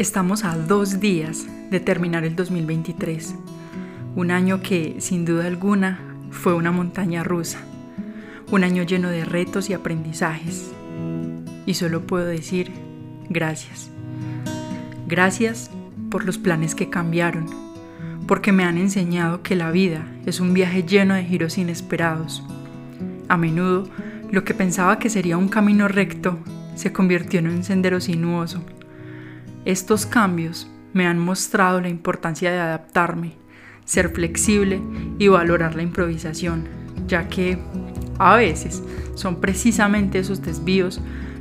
Estamos a dos días de terminar el 2023, un año que, sin duda alguna, fue una montaña rusa, un año lleno de retos y aprendizajes. Y solo puedo decir gracias. Gracias por los planes que cambiaron, porque me han enseñado que la vida es un viaje lleno de giros inesperados. A menudo, lo que pensaba que sería un camino recto se convirtió en un sendero sinuoso estos cambios me han mostrado la importancia de adaptarme, ser flexible y valorar la improvisación, ya que a veces son precisamente esos desvíos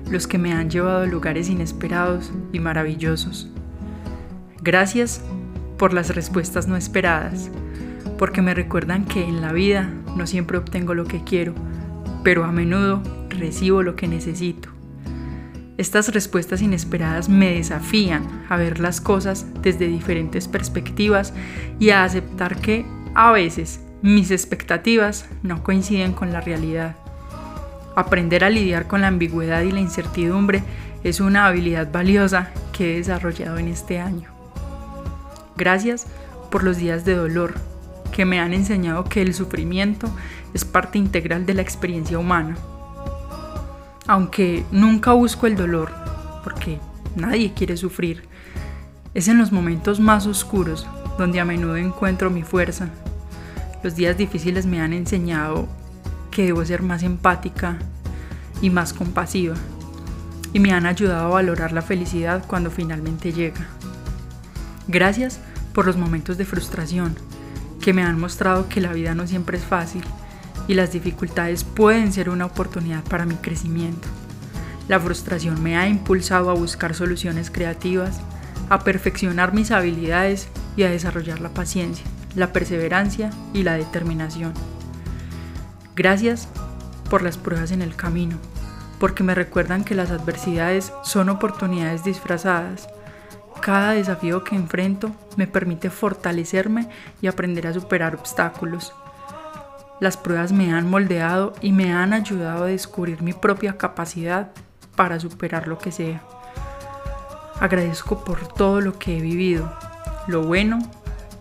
los que me han llevado a lugares inesperados y maravillosos. Gracias por las respuestas no esperadas, porque me recuerdan que en la vida no siempre obtengo lo que quiero, pero a menudo recibo lo que necesito. Estas respuestas inesperadas me desafían a ver las cosas desde diferentes perspectivas y a aceptar que a veces mis expectativas no coinciden con la realidad. Aprender a lidiar con la ambigüedad y la incertidumbre es una habilidad valiosa que he desarrollado en este año. Gracias por los días de dolor que me han enseñado que el sufrimiento es parte integral de la experiencia humana aunque nunca busco el dolor, porque nadie quiere sufrir, es en los momentos más oscuros donde a menudo encuentro mi fuerza. Los días difíciles me han enseñado que debo ser más empática y más compasiva, y me han ayudado a valorar la felicidad cuando finalmente llega. Gracias por los momentos de frustración, que me han mostrado que la vida no siempre es fácil y las dificultades pueden ser una oportunidad para mi crecimiento. La frustración me ha impulsado a buscar soluciones creativas, a perfeccionar mis habilidades y a desarrollar la paciencia, la perseverancia y la determinación. Gracias por las pruebas en el camino, porque me recuerdan que las adversidades son oportunidades disfrazadas. Cada desafío que enfrento me permite fortalecerme y aprender a superar obstáculos, las pruebas me han moldeado y me han ayudado a descubrir mi propia capacidad para superar lo que sea. Agradezco por todo lo que he vivido, lo bueno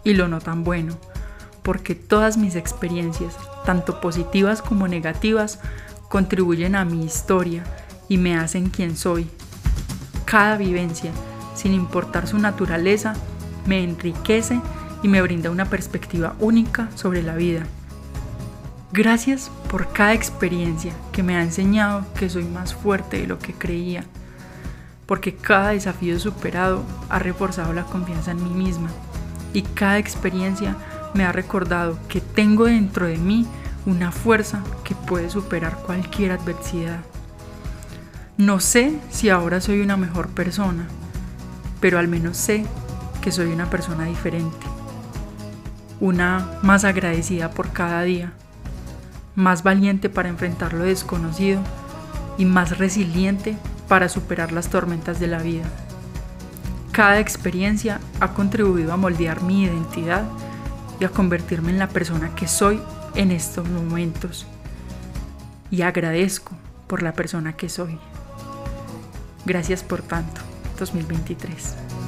y lo no tan bueno, porque todas mis experiencias, tanto positivas como negativas, contribuyen a mi historia y me hacen quien soy. Cada vivencia, sin importar su naturaleza, me enriquece y me brinda una perspectiva única sobre la vida. Gracias por cada experiencia que me ha enseñado que soy más fuerte de lo que creía, porque cada desafío superado ha reforzado la confianza en mí misma y cada experiencia me ha recordado que tengo dentro de mí una fuerza que puede superar cualquier adversidad. No sé si ahora soy una mejor persona, pero al menos sé que soy una persona diferente, una más agradecida por cada día más valiente para enfrentar lo desconocido y más resiliente para superar las tormentas de la vida. Cada experiencia ha contribuido a moldear mi identidad y a convertirme en la persona que soy en estos momentos. Y agradezco por la persona que soy. Gracias por tanto, 2023.